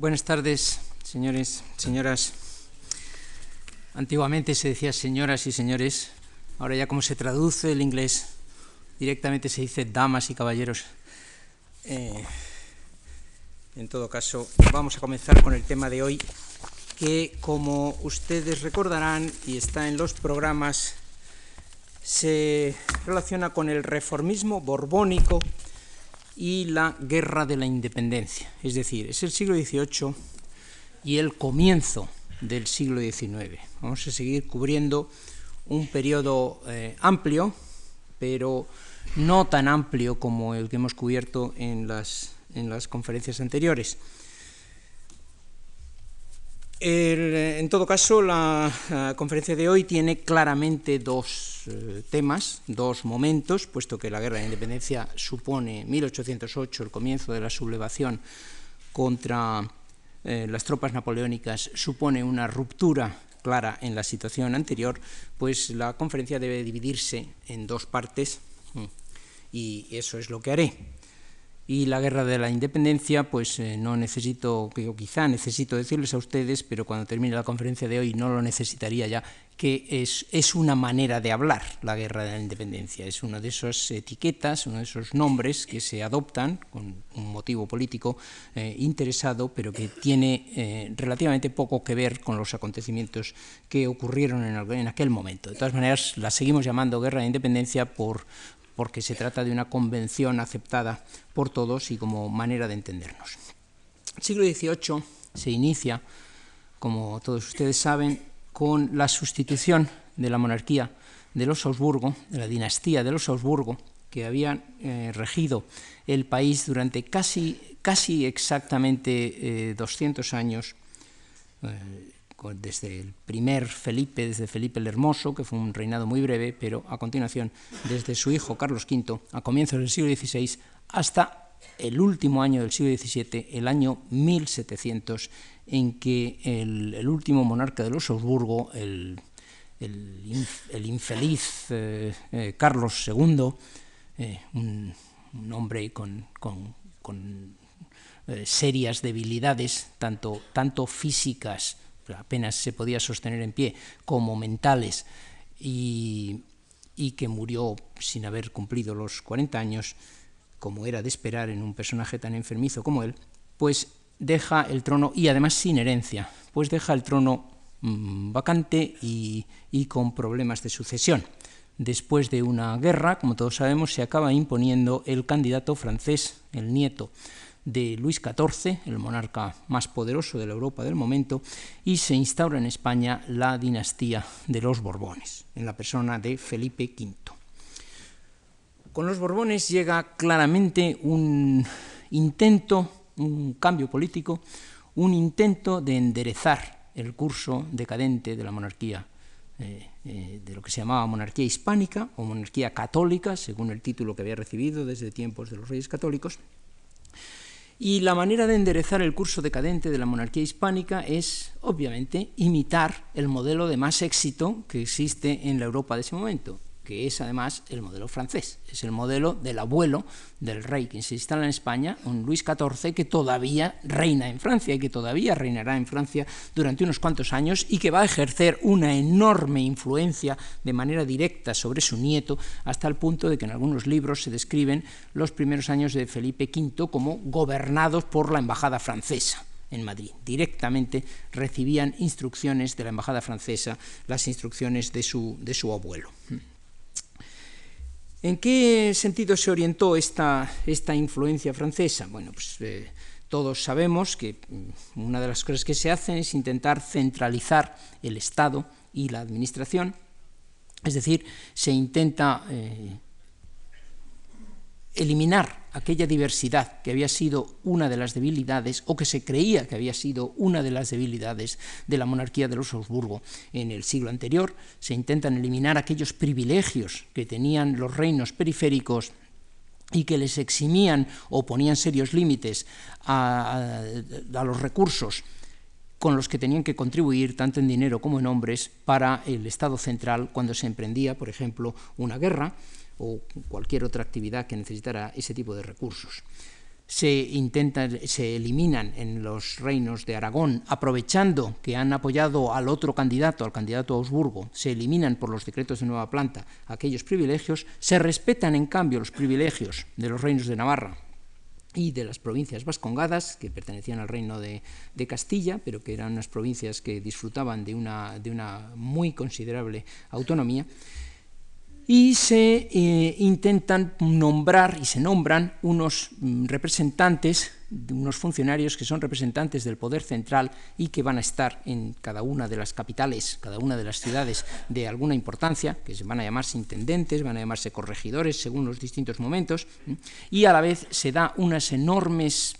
Buenas tardes, señores, señoras. Antiguamente se decía señoras y señores, ahora ya como se traduce el inglés, directamente se dice damas y caballeros. Eh, en todo caso, vamos a comenzar con el tema de hoy, que como ustedes recordarán y está en los programas, se relaciona con el reformismo borbónico y la guerra de la independencia. Es decir, es el siglo XVIII y el comienzo del siglo XIX. Vamos a seguir cubriendo un periodo eh, amplio, pero no tan amplio como el que hemos cubierto en las, en las conferencias anteriores. En todo caso, la, la, conferencia de hoy tiene claramente dos eh, temas, dos momentos, puesto que la guerra de independencia supone 1808, el comienzo de la sublevación contra eh, las tropas napoleónicas, supone una ruptura clara en la situación anterior, pues la conferencia debe dividirse en dos partes mm, y eso es lo que haré y la guerra de la independencia, pues eh, no necesito, o quizá necesito decirles a ustedes, pero cuando termine la conferencia de hoy no lo necesitaría ya, que es, es una manera de hablar la guerra de la independencia, es una de esas etiquetas, uno de esos nombres que se adoptan con un motivo político eh, interesado, pero que tiene eh, relativamente poco que ver con los acontecimientos que ocurrieron en, en aquel momento. De todas maneras, la seguimos llamando guerra de independencia por, porque se trata de una convención aceptada por todos y como manera de entendernos. El siglo XVIII se inicia, como todos ustedes saben, con la sustitución de la monarquía de los Augsburgo, de la dinastía de los Augsburgo, que habían eh, regido el país durante casi, casi exactamente eh, 200 años. Eh, desde el primer Felipe, desde Felipe el Hermoso, que fue un reinado muy breve, pero a continuación desde su hijo Carlos V, a comienzos del siglo XVI, hasta el último año del siglo XVII, el año 1700, en que el, último monarca de los Augsburgo, el, el, el infeliz eh, eh, Carlos II, eh, un, hombre con, con, serias debilidades, tanto, tanto físicas, apenas se podía sostener en pie, como mentales, y, y, que murió sin haber cumplido los 40 años, como era de esperar en un personaje tan enfermizo como él, pues deja el trono, y además sin herencia, pues deja el trono mmm, vacante y, y con problemas de sucesión. Después de una guerra, como todos sabemos, se acaba imponiendo el candidato francés, el nieto de Luis XIV, el monarca más poderoso de la Europa del momento, y se instaura en España la dinastía de los Borbones, en la persona de Felipe V. Con los Borbones llega claramente un intento, un cambio político, un intento de enderezar el curso decadente de la monarquía, eh, eh, de lo que se llamaba monarquía hispánica o monarquía católica, según el título que había recibido desde tiempos de los reyes católicos, y la manera de enderezar el curso decadente de la monarquía hispánica es, obviamente, imitar el modelo de más éxito que existe en la Europa de ese momento, que es además el modelo francés, es el modelo del abuelo del rey que se instala en España, un Luis XIV que todavía reina en Francia y que todavía reinará en Francia durante unos cuantos años y que va a ejercer una enorme influencia de manera directa sobre su nieto hasta el punto de que en algunos libros se describen los primeros años de Felipe V como gobernados por la embajada francesa en Madrid. Directamente recibían instrucciones de la embajada francesa, las instrucciones de su, de su abuelo. ¿En qué sentido se orientó esta, esta influencia francesa? Bueno, pues eh, todos sabemos que mm, una de las cosas que se hacen es intentar centralizar el Estado y la administración, es decir, se intenta eh, eliminar aquella diversidad que había sido una de las debilidades o que se creía que había sido una de las debilidades de la monarquía de los Habsburgo en el siglo anterior. Se intentan eliminar aquellos privilegios que tenían los reinos periféricos y que les eximían o ponían serios límites a, a, a los recursos con los que tenían que contribuir tanto en dinero como en hombres para el Estado central cuando se emprendía, por ejemplo, una guerra o cualquier otra actividad que necesitara ese tipo de recursos. se, intentan, se eliminan en los reinos de Aragón, aprovechando que han apoyado al otro candidato, al candidato Augsburgo, se eliminan por los decretos de nueva planta aquellos privilegios, se respetan en cambio los privilegios de los reinos de Navarra y de las provincias vascongadas, que pertenecían al reino de, de, Castilla, pero que eran unas provincias que disfrutaban de una, de una muy considerable autonomía, y se eh, intentan nombrar y se nombran unos mm, representantes, unos funcionarios que son representantes del poder central y que van a estar en cada una de las capitales, cada una de las ciudades de alguna importancia, que se van a llamarse intendentes, van a llamarse corregidores según los distintos momentos, y a la vez se da unas enormes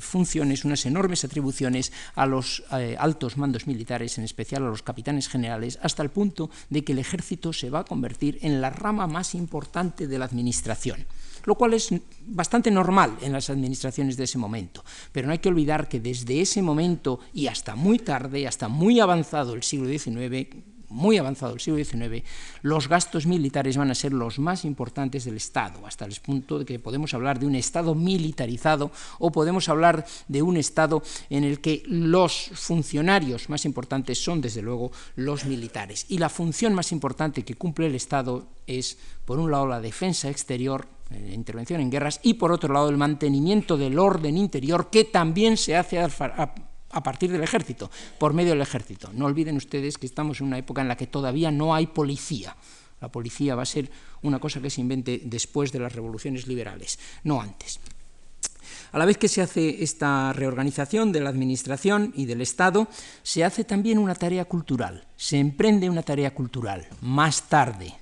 funciones, unas enormes atribuciones a los eh, altos mandos militares, en especial a los capitanes generales, hasta el punto de que el ejército se va a convertir en la rama más importante de la administración lo cual es bastante normal en las administraciones de ese momento. Pero no hay que olvidar que desde ese momento y hasta muy tarde, hasta muy avanzado el siglo XIX, muy avanzado el siglo XIX, los gastos militares van a ser los más importantes del Estado, hasta el punto de que podemos hablar de un Estado militarizado o podemos hablar de un Estado en el que los funcionarios más importantes son, desde luego, los militares. Y la función más importante que cumple el Estado es, por un lado, la defensa exterior, la eh, intervención en guerras, y por otro lado, el mantenimiento del orden interior, que también se hace partir del ejército, por medio del ejército. No olviden ustedes que estamos en una época en la que todavía no hay policía. La policía va a ser una cosa que se invente después de las revoluciones liberales, no antes. A la vez que se hace esta reorganización de la Administración y del Estado, se hace también una tarea cultural, se emprende una tarea cultural más tarde,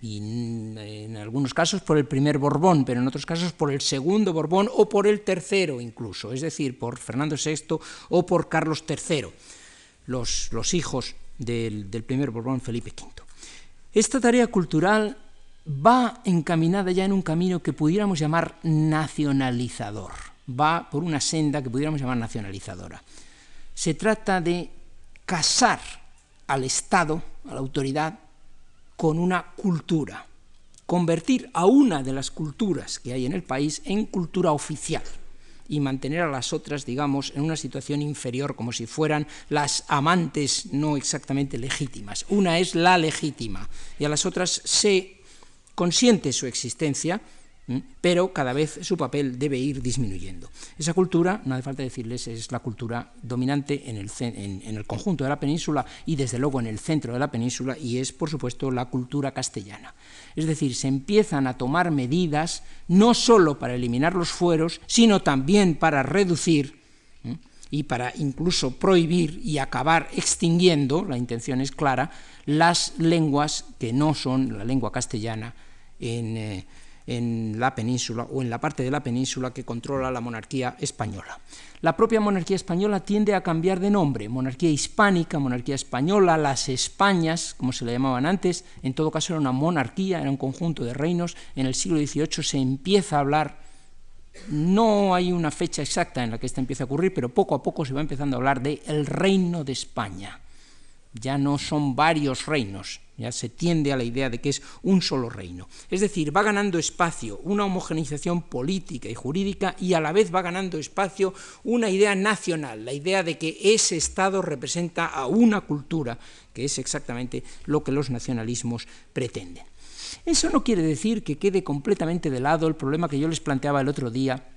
y en algunos casos por el primer Borbón, pero en otros casos por el segundo Borbón o por el tercero incluso, es decir, por Fernando VI o por Carlos III, los, los hijos del, del primer Borbón Felipe V. Esta tarea cultural va encaminada ya en un camino que pudiéramos llamar nacionalizador, va por una senda que pudiéramos llamar nacionalizadora. Se trata de casar al Estado, a la autoridad, con una cultura, convertir a una de las culturas que hay en el país en cultura oficial y mantener a las otras, digamos, en una situación inferior, como si fueran las amantes no exactamente legítimas. Una es la legítima y a las otras se consiente su existencia, pero cada vez su papel debe ir disminuyendo. Esa cultura, no hace falta decirles, es la cultura dominante en el, conjunto de la península y desde luego en el centro de la península y es, por supuesto, la cultura castellana. Es decir, se empiezan a tomar medidas no solo para eliminar los fueros, sino también para reducir y para incluso prohibir y acabar extinguiendo, la intención es clara, las lenguas que no son la lengua castellana en... Eh, en la península o en la parte de la península que controla la monarquía española. La propia monarquía española tiende a cambiar de nombre, monarquía hispánica, monarquía española, las Españas, como se le llamaban antes, en todo caso era una monarquía, era un conjunto de reinos, en el siglo XVIII se empieza a hablar, no hay una fecha exacta en la que esto empieza a ocurrir, pero poco a poco se va empezando a hablar de el reino de España. Ya no son varios reinos, ya se tiende a la idea de que es un solo reino. Es decir, va ganando espacio una homogeneización política y jurídica y a la vez va ganando espacio una idea nacional, la idea de que ese Estado representa a una cultura, que es exactamente lo que los nacionalismos pretenden. Eso no quiere decir que quede completamente de lado el problema que yo les planteaba el otro día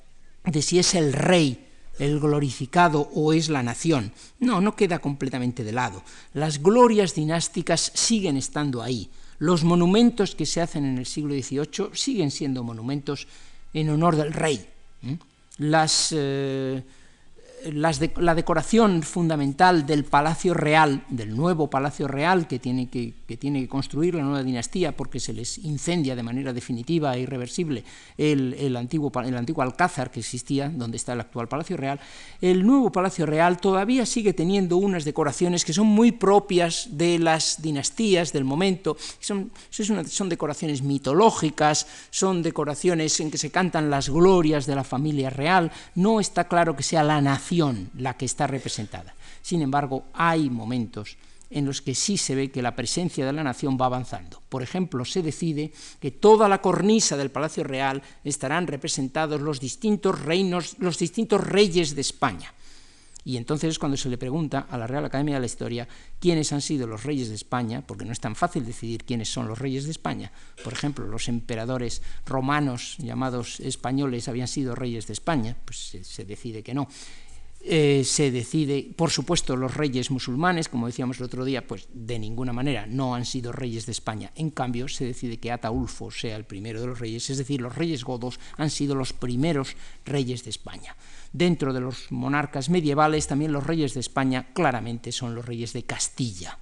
de si es el rey el glorificado o es la nación. No, no queda completamente de lado. Las glorias dinásticas siguen estando ahí. Los monumentos que se hacen en el siglo XVIII siguen siendo monumentos en honor del rey. Las eh, la decoración fundamental del Palacio Real, del nuevo Palacio Real que tiene que, tiene que, construir la nueva dinastía porque se les incendia de manera definitiva e irreversible el, antiguo, el antiguo Alcázar que existía, donde está el actual Palacio Real, el nuevo Palacio Real todavía sigue teniendo unas decoraciones que son muy propias de las dinastías del momento, son, son decoraciones mitológicas, son decoraciones en que se cantan las glorias de la familia real, no está claro que sea la nación la que está representada. Sin embargo, hay momentos en los que sí se ve que la presencia de la nación va avanzando. Por ejemplo, se decide que toda la cornisa del Palacio Real estarán representados los distintos reinos, los distintos reyes de España. Y entonces cuando se le pregunta a la Real Academia de la Historia quiénes han sido los reyes de España, porque no es tan fácil decidir quiénes son los reyes de España, por ejemplo, los emperadores romanos llamados españoles habían sido reyes de España, pues se decide que no. Eh, se decide, por supuesto, los reyes musulmanes, como decíamos el otro día, pues de ninguna manera no han sido reyes de España. En cambio, se decide que Ataulfo sea el primero de los reyes, es decir, los reyes godos han sido los primeros reyes de España. Dentro de los monarcas medievales, también los reyes de España claramente son los reyes de Castilla.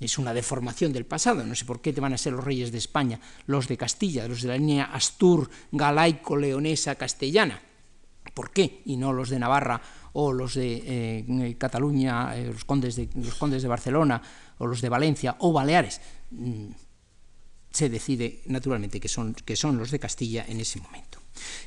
Es una deformación del pasado, no sé por qué te van a ser los reyes de España, los de Castilla, los de la línea Astur, galaico, leonesa, castellana. ¿Por qué? Y no los de Navarra o los de eh, Cataluña, eh, los, condes de, los condes de Barcelona, o los de Valencia, o Baleares. Mm, se decide naturalmente que son, que son los de Castilla en ese momento.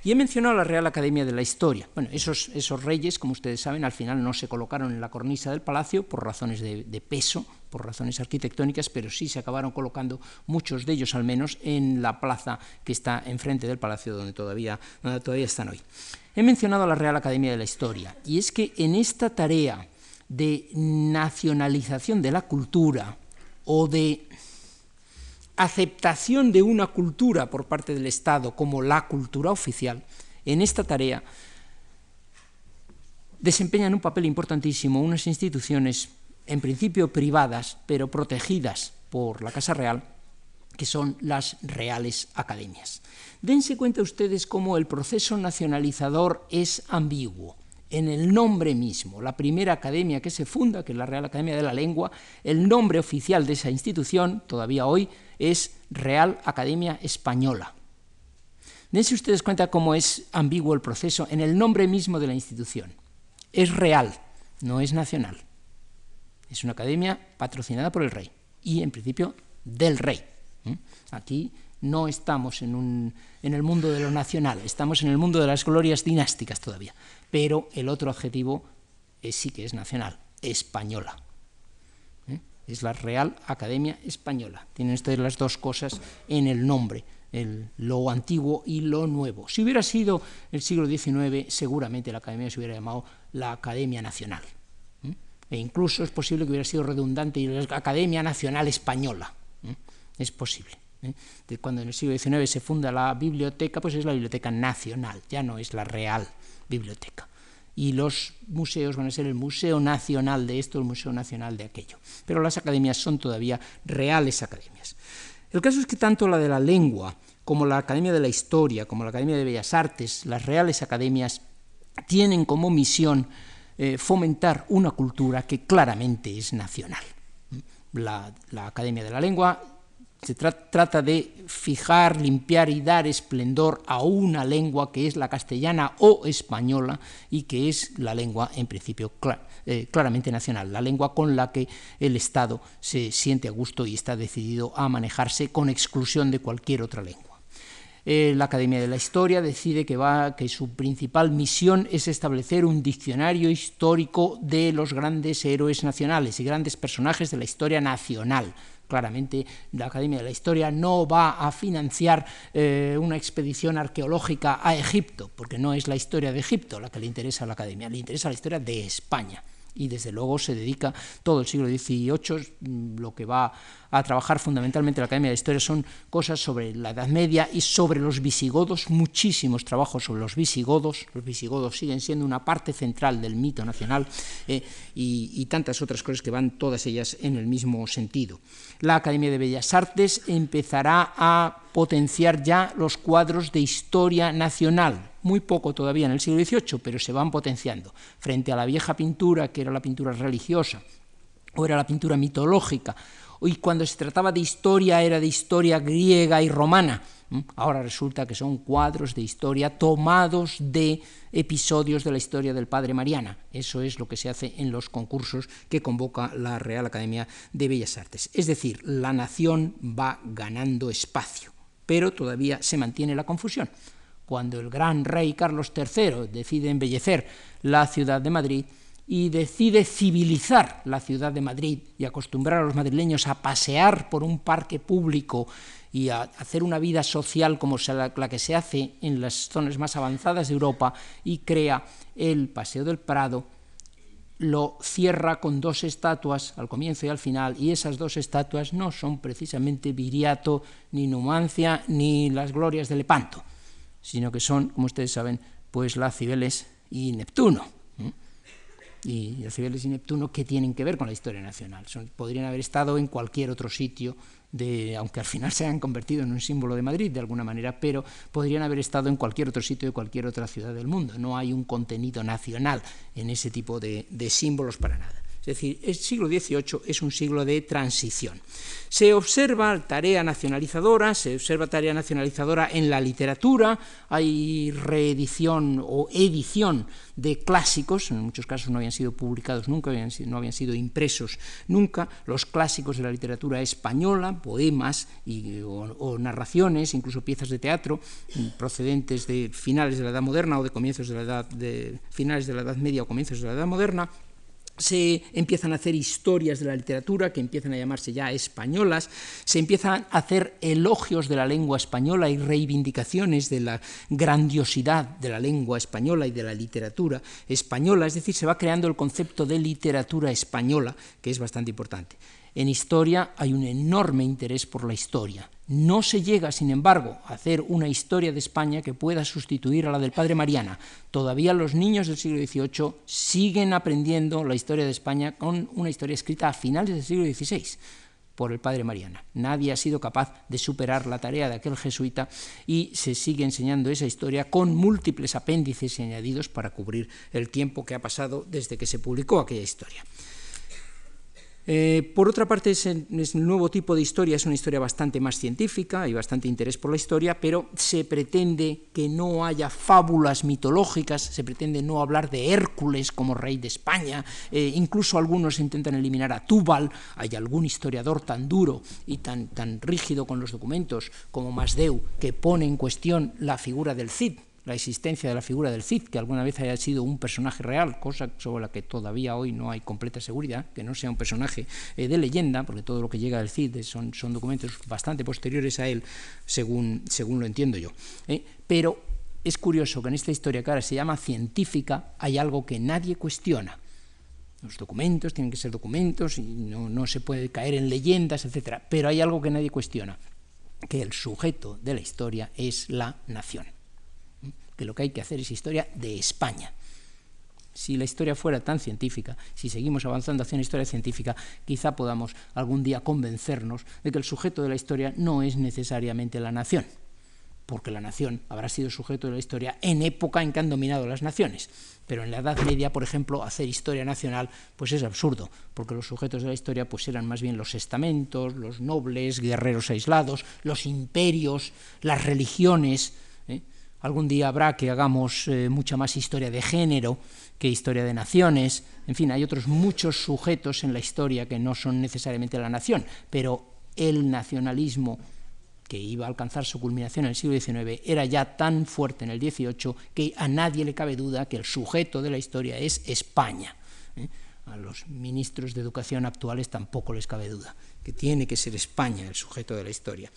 Y he mencionado la Real Academia de la Historia. Bueno, esos, esos reyes, como ustedes saben, al final no se colocaron en la cornisa del palacio por razones de, de, peso, por razones arquitectónicas, pero sí se acabaron colocando, muchos de ellos al menos, en la plaza que está enfrente del palacio donde todavía, donde todavía están hoy. He mencionado la Real Academia de la Historia, y es que en esta tarea de nacionalización de la cultura o de aceptación de una cultura por parte del Estado como la cultura oficial, en esta tarea desempeñan un papel importantísimo unas instituciones, en principio privadas, pero protegidas por la Casa Real, que son las Reales Academias. Dense cuenta ustedes cómo el proceso nacionalizador es ambiguo. En el nombre mismo, la primera academia que se funda, que es la Real Academia de la Lengua, el nombre oficial de esa institución, todavía hoy, es Real Academia Española. Dense ustedes cuenta cómo es ambiguo el proceso en el nombre mismo de la institución. Es real, no es nacional. Es una academia patrocinada por el rey y, en principio, del rey. Aquí no estamos en, un, en, el mundo de lo nacional, estamos en el mundo de las glorias dinásticas todavía. Pero el otro adjetivo es, sí que es nacional, española. ¿eh? Es la Real Academia Española. Tienen ustedes las dos cosas en el nombre, el, lo antiguo y lo nuevo. Si hubiera sido el siglo XIX, seguramente la Academia se hubiera llamado la Academia Nacional. ¿eh? E incluso es posible que hubiera sido redundante y la Academia Nacional Española. ¿eh? Es posible. ¿Eh? Cuando en el siglo XIX se funda la biblioteca, pues es la Biblioteca Nacional, ya no es la Real Biblioteca. Y los museos van a ser el Museo Nacional de esto, el Museo Nacional de aquello. Pero las academias son todavía reales academias. El caso es que tanto la de la lengua como la Academia de la Historia, como la Academia de Bellas Artes, las reales academias, tienen como misión eh, fomentar una cultura que claramente es nacional. La Academia de la Lengua se tra trata de fijar, limpiar y dar esplendor a una lengua que es la castellana o española y que es la lengua, en principio, eh, claramente nacional, la lengua con la que el Estado se siente a gusto y está decidido a manejarse con exclusión de cualquier otra lengua. Eh, la Academia de la Historia decide que su principal misión es establecer un diccionario histórico de los grandes héroes nacionales y grandes personajes de la historia nacional, Claramente la Academia de la Historia no va a financiar eh, una expedición arqueológica a Egipto, porque no es la historia de Egipto la que le interesa a la Academia, le interesa la historia de España y desde luego se dedica todo el siglo XVIII, mm, lo que va a trabajar fundamentalmente la Academia de Historia son cosas sobre la Edad Media y sobre los visigodos, muchísimos trabajos sobre los visigodos, los visigodos siguen siendo una parte central del mito nacional eh, y, y tantas otras cosas que van todas ellas en el mismo sentido. La Academia de Bellas Artes empezará a potenciar ya los cuadros de historia nacional, muy poco todavía en el siglo XVIII, pero se van potenciando, frente a la vieja pintura, que era la pintura religiosa, o era la pintura mitológica, y cuando se trataba de historia era de historia griega y romana. Ahora resulta que son cuadros de historia tomados de episodios de la historia del Padre Mariana. Eso es lo que se hace en los concursos que convoca la Real Academia de Bellas Artes. Es decir, la nación va ganando espacio, pero todavía se mantiene la confusión. Cuando el gran rey Carlos III decide embellecer la ciudad de Madrid, y decide civilizar la ciudad de Madrid y acostumbrar a los madrileños a pasear por un parque público y a hacer una vida social como la que se hace en las zonas más avanzadas de Europa y crea el Paseo del Prado, lo cierra con dos estatuas al comienzo y al final, y esas dos estatuas no son precisamente Viriato, ni Numancia, ni las glorias de Lepanto, sino que son, como ustedes saben, pues la Cibeles y Neptuno. Y las Cibeles y Neptuno, ¿qué tienen que ver con la historia nacional? podrían haber estado en cualquier otro sitio aunque al final se hayan convertido en un símbolo de Madrid de alguna manera, pero podrían haber estado en cualquier otro sitio de cualquier otra ciudad del mundo. No hay un contenido nacional en ese tipo de símbolos para nada. Es decir, el siglo XVIII es un siglo de transición. Se observa tarea nacionalizadora, se observa tarea nacionalizadora en la literatura, hay reedición o edición de clásicos, en muchos casos no habían sido publicados nunca, no habían sido impresos nunca, los clásicos de la literatura española, poemas o, narraciones, incluso piezas de teatro procedentes de finales de la Edad Moderna o de comienzos de la Edad de finales de la Edad Media o comienzos de la Edad Moderna, se empiezan a hacer historias de la literatura que empiezan a llamarse ya españolas, se empiezan a hacer elogios de la lengua española y reivindicaciones de la grandiosidad de la lengua española y de la literatura española, es decir, se va creando el concepto de literatura española, que es bastante importante. En historia hay un enorme interés por la historia. No se llega, sin embargo, a hacer una historia de España que pueda sustituir a la del padre Mariana. Todavía los niños del siglo XVIII siguen aprendiendo la historia de España con una historia escrita a finales del siglo XVI por el padre Mariana. Nadie ha sido capaz de superar la tarea de aquel jesuita y se sigue enseñando esa historia con múltiples apéndices y añadidos para cubrir el tiempo que ha pasado desde que se publicó aquella historia. Eh, por otra parte, es el, nuevo tipo de historia es una historia bastante más científica, hay bastante interés por la historia, pero se pretende que no haya fábulas mitológicas, se pretende no hablar de Hércules como rey de España, eh, incluso algunos intentan eliminar a Túbal, hay algún historiador tan duro y tan, tan rígido con los documentos como Masdeu que pone en cuestión la figura del Cid, la existencia de la figura del Cid, que alguna vez haya sido un personaje real, cosa sobre la que todavía hoy no hay completa seguridad, que no sea un personaje eh, de leyenda, porque todo lo que llega del Cid son, documentos bastante posteriores a él, según, según lo entiendo yo. ¿eh? Pero es curioso que en esta historia que ahora se llama científica hay algo que nadie cuestiona. Los documentos tienen que ser documentos y no, no se puede caer en leyendas, etc. Pero hay algo que nadie cuestiona, que el sujeto de la historia es la nación que lo que hay que hacer es historia de España. Si la historia fuera tan científica, si seguimos avanzando hacia una historia científica, quizá podamos algún día convencernos de que el sujeto de la historia no es necesariamente la nación, porque la nación habrá sido sujeto de la historia en época en que han dominado las naciones. Pero en la Edad Media, por ejemplo, hacer historia nacional pues es absurdo, porque los sujetos de la historia pues eran más bien los estamentos, los nobles, guerreros aislados, los imperios, las religiones, Algún día habrá que hagamos eh, mucha más historia de género que historia de naciones. En fin, hay otros muchos sujetos en la historia que no son necesariamente la nación, pero el nacionalismo que iba a alcanzar su culminación en el siglo XIX era ya tan fuerte en el XVIII que a nadie le cabe duda que el sujeto de la historia es España. ¿eh? A los ministros de educación actuales tampoco les cabe duda que tiene que ser España el sujeto de la historia.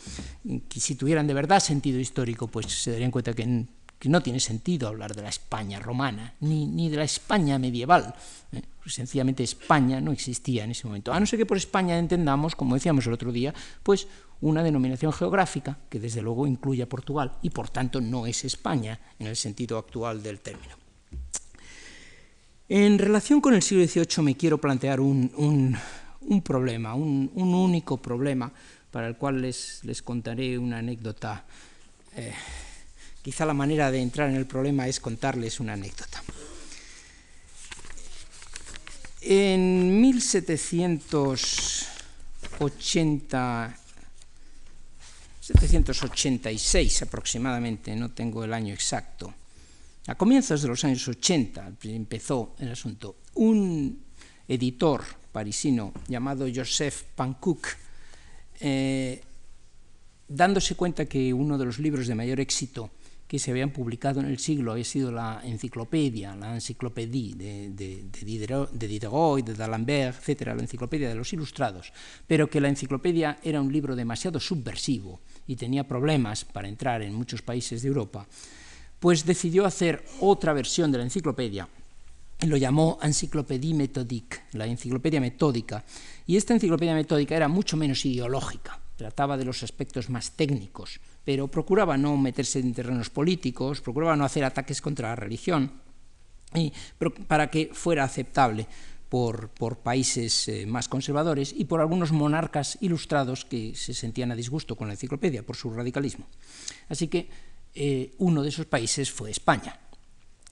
Que si tuvieran de verdad sentido histórico, pues se darían cuenta que, no tiene sentido hablar de la España romana, ni, de la España medieval. ¿eh? Sencillamente España no existía en ese momento. A no ser que por España entendamos, como decíamos el otro día, pues una denominación geográfica que desde luego incluye a Portugal y por tanto no es España en el sentido actual del término. En relación con el siglo XVIII me quiero plantear un, un problema, un, único problema para el cual les, les contaré una anécdota. Eh, quizá la manera de entrar en el problema es contarles una anécdota. En 1780, 786 aproximadamente, no tengo el año exacto, a comienzos de los años 80 empezó el asunto, un editor parisino llamado Joseph Pancook, eh, dándose cuenta que uno de los libros de mayor éxito que se habían publicado en el siglo había sido la enciclopedia, la enciclopedia de, de, de, Diderot, de Diderot, de D'Alembert, etcétera, la enciclopedia de los ilustrados, pero que la enciclopedia era un libro demasiado subversivo y tenía problemas para entrar en muchos países de Europa, pues decidió hacer otra versión de la enciclopedia lo llamó Encyclopédie Méthodique, la enciclopedia metódica. Y esta enciclopedia metódica era mucho menos ideológica, trataba de los aspectos más técnicos, pero procuraba no meterse en terrenos políticos, procuraba no hacer ataques contra la religión, y para que fuera aceptable por, por países eh, más conservadores y por algunos monarcas ilustrados que se sentían a disgusto con la enciclopedia por su radicalismo. Así que eh, uno de esos países fue España.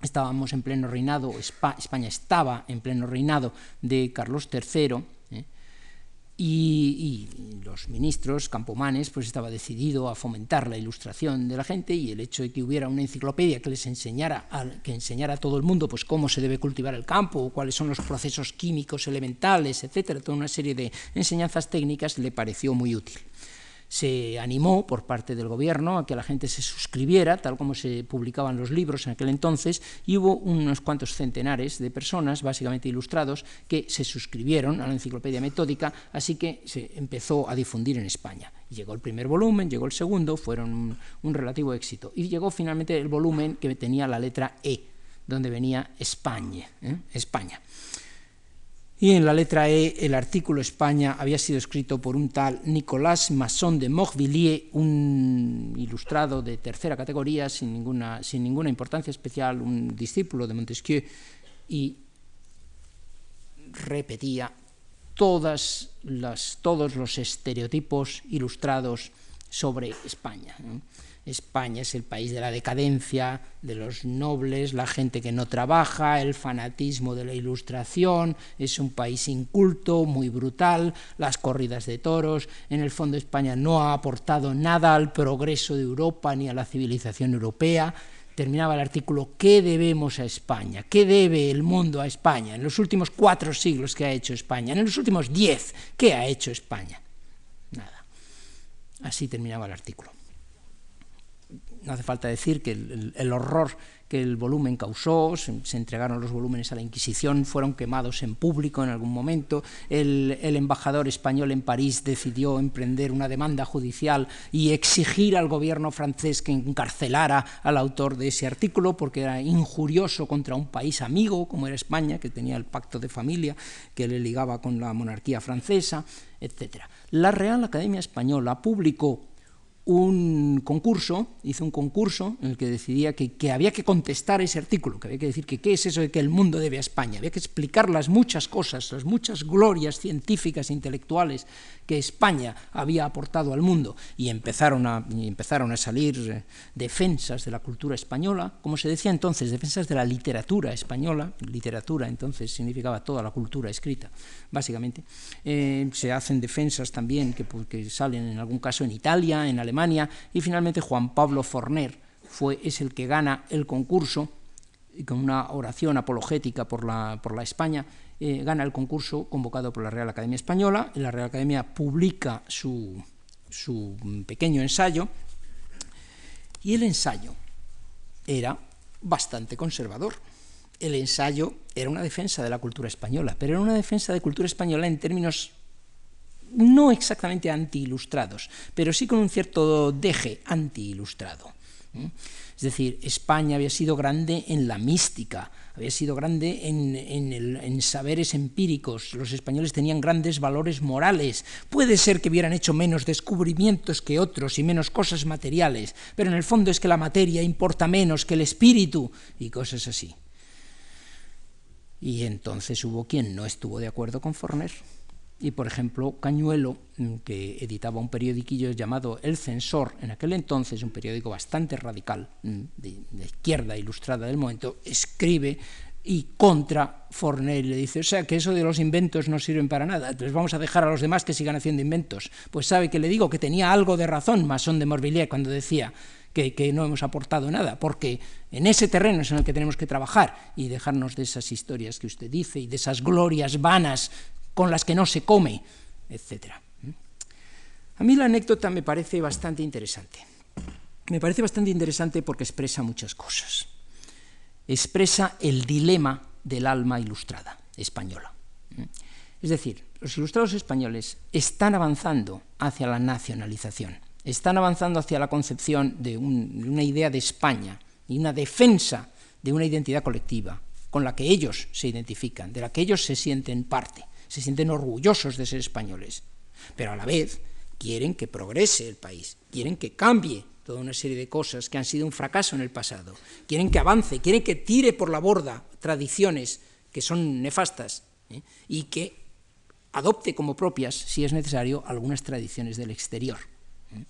Estábamos en pleno reinado, España estaba en pleno reinado de Carlos III, ¿eh? y, los ministros, Campomanes, pues estaba decidido a fomentar la ilustración de la gente y el hecho de que hubiera una enciclopedia que les enseñara a, que enseñara a todo el mundo pues cómo se debe cultivar el campo, cuáles son los procesos químicos elementales, etcétera, toda una serie de enseñanzas técnicas le pareció muy útil se animó por parte del gobierno a que la gente se suscribiera, tal como se publicaban los libros en aquel entonces, y hubo unos cuantos centenares de personas, básicamente ilustrados, que se suscribieron a la enciclopedia metódica, así que se empezó a difundir en España. Llegó el primer volumen, llegó el segundo, fueron un, relativo éxito, y llegó finalmente el volumen que tenía la letra E, donde venía España. ¿eh? España. Y en la letra E, el artículo España había sido escrito por un tal Nicolas Masson de Morvilliers, un ilustrado de tercera categoría, sin ninguna, sin ninguna importancia especial, un discípulo de Montesquieu, y repetía todas las, todos los estereotipos ilustrados sobre España. España es el país de la decadencia, de los nobles, la gente que no trabaja, el fanatismo de la ilustración, es un país inculto, muy brutal, las corridas de toros. En el fondo España no ha aportado nada al progreso de Europa ni a la civilización europea. Terminaba el artículo, ¿qué debemos a España? ¿Qué debe el mundo a España? En los últimos cuatro siglos, ¿qué ha hecho España? En los últimos diez, ¿qué ha hecho España? Nada. Así terminaba el artículo no hace falta decir que el, horror que el volumen causó, se, se, entregaron los volúmenes a la Inquisición, fueron quemados en público en algún momento, el, el, embajador español en París decidió emprender una demanda judicial y exigir al gobierno francés que encarcelara al autor de ese artículo porque era injurioso contra un país amigo como era España, que tenía el pacto de familia que le ligaba con la monarquía francesa, etc. La Real Academia Española publicó un concurso, hizo un concurso en el que decidía que, que, había que contestar ese artículo, que había que decir que qué es eso de que el mundo debe a España, había que explicar las muchas cosas, las muchas glorias científicas e intelectuales que España había aportado al mundo, y empezaron a, empezaron a salir eh, defensas de la cultura española, como se decía entonces, defensas de la literatura española, literatura entonces significaba toda la cultura escrita, básicamente, eh, se hacen defensas también que, que salen en algún caso en Italia, en Alemania, Y finalmente Juan Pablo Forner fue, es el que gana el concurso, y con una oración apologética por la, por la España, eh, gana el concurso convocado por la Real Academia Española, la Real Academia publica su, su pequeño ensayo, y el ensayo era bastante conservador. El ensayo era una defensa de la cultura española, pero era una defensa de cultura española en términos no exactamente anti-ilustrados, pero sí con un cierto deje anti-ilustrado. Es decir, España había sido grande en la mística, había sido grande en, en, en, saberes empíricos, los españoles tenían grandes valores morales, puede ser que hubieran hecho menos descubrimientos que otros y menos cosas materiales, pero en el fondo es que la materia importa menos que el espíritu y cosas así. Y entonces hubo quien no estuvo de acuerdo con Forner. Y, por ejemplo, Cañuelo, mm, que editaba un periodiquillo llamado El Censor, en aquel entonces, un periódico bastante radical, mm, de, izquierda ilustrada del momento, escribe y contra Forner le dice, o sea, que eso de los inventos no sirven para nada, entonces vamos a dejar a los demás que sigan haciendo inventos. Pues sabe que le digo que tenía algo de razón Masón de Morvilliers cuando decía que, que, no hemos aportado nada, porque en ese terreno es en el que tenemos que trabajar y dejarnos de esas historias que usted dice y de esas glorias vanas con las que no se come, etc. A mí la anécdota me parece bastante interesante. me parece bastante interesante porque expresa muchas cosas. Expresa el dilema del alma ilustrada española. Es decir, los ilustrados españoles están avanzando hacia la nacionalización, están avanzando hacia la concepción de, una idea de España y una defensa de una identidad colectiva con la que ellos se identifican, de la que ellos se sienten parte, se sienten orgullosos de ser españoles, pero a la vez quieren que progrese el país, quieren que cambie toda una serie de cosas que han sido un fracaso en el pasado, quieren que avance, quieren que tire por la borda tradiciones que son nefastas ¿eh? y que adopte como propias, si es necesario, algunas tradiciones del exterior. ¿eh?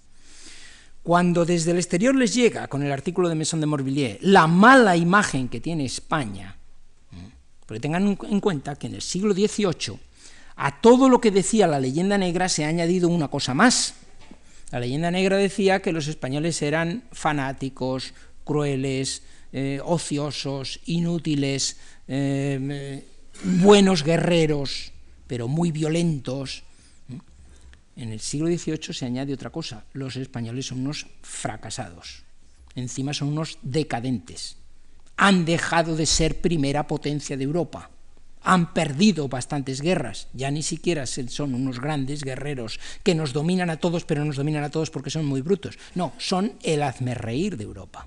Cuando desde el exterior les llega, con el artículo de Maison de Morvilliers, la mala imagen que tiene España, ¿eh? porque tengan en cuenta que en el siglo XVIII a todo lo que decía la leyenda negra se ha añadido una cosa más. La leyenda negra decía que los españoles eran fanáticos, crueles, ociosos, inútiles, eh, buenos guerreros, pero muy violentos. En el siglo XVIII se añade otra cosa, los españoles son unos fracasados, encima son unos decadentes, han dejado de ser primera potencia de Europa, han perdido bastantes guerras, ya ni siquiera son unos grandes guerreros que nos dominan a todos, pero nos dominan a todos porque son muy brutos, no, son el hazmerreír de Europa.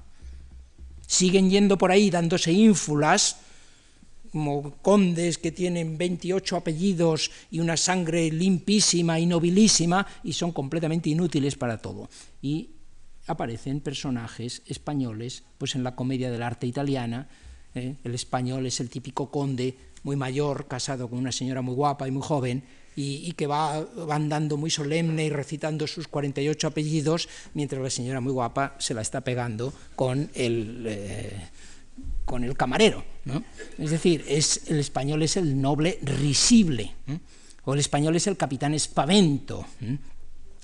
Siguen yendo por ahí dándose ínfulas como condes que tienen 28 apellidos y una sangre limpísima y nobilísima y son completamente inútiles para todo. Y aparecen personajes españoles, pues en la comedia del arte italiana, ¿eh? el español es el típico conde muy mayor, casado con una señora muy guapa y muy joven, y, que va, andando muy solemne y recitando sus 48 apellidos, mientras la señora muy guapa se la está pegando con el... Eh, con el camarero. ¿no? Es decir, es, el español es el noble risible, o el español es el capitán espavento,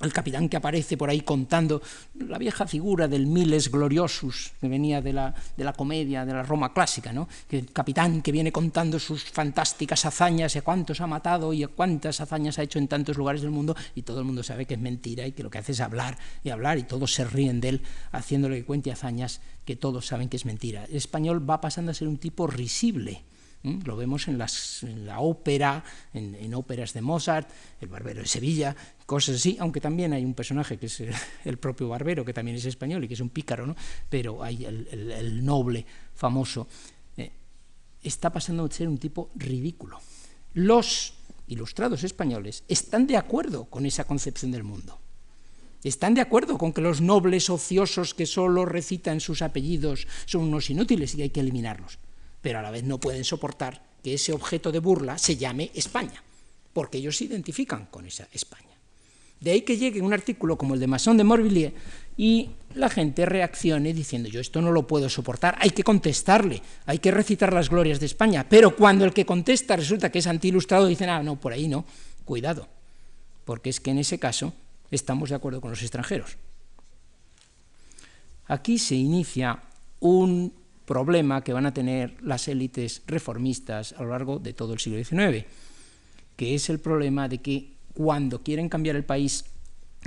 el capitán que aparece por ahí contando la vieja figura del Miles Gloriosus, que venía de la, de la comedia, de la Roma clásica, ¿no? el capitán que viene contando sus fantásticas hazañas y a cuántos ha matado y a cuántas hazañas ha hecho en tantos lugares del mundo, y todo el mundo sabe que es mentira y que lo que hace es hablar y hablar, y todos se ríen de él haciéndole que cuente hazañas que todos saben que es mentira. El español va pasando a ser un tipo risible, lo vemos en, la ópera, en, óperas de Mozart, el Barbero de Sevilla, cosas así, aunque también hay un personaje que es el, propio Barbero, que también es español y que es un pícaro, ¿no? pero hay el, noble famoso. Eh, está pasando a ser un tipo ridículo. Los ilustrados españoles están de acuerdo con esa concepción del mundo. Están de acuerdo con que los nobles ociosos que solo recitan sus apellidos son unos inútiles y hay que eliminarlos pero a la vez no pueden soportar que ese objeto de burla se llame España, porque ellos se identifican con esa España. De ahí que llegue un artículo como el de Masson de Morvilliers y la gente reaccione diciendo yo esto no lo puedo soportar, hay que contestarle, hay que recitar las glorias de España, pero cuando el que contesta resulta que es antiilustrado dicen, ah, no, por ahí no, cuidado, porque es que en ese caso estamos de acuerdo con los extranjeros. Aquí se inicia un problema que van a tener las élites reformistas a lo largo de todo el siglo XIX, que es el problema de que cuando quieren cambiar el país,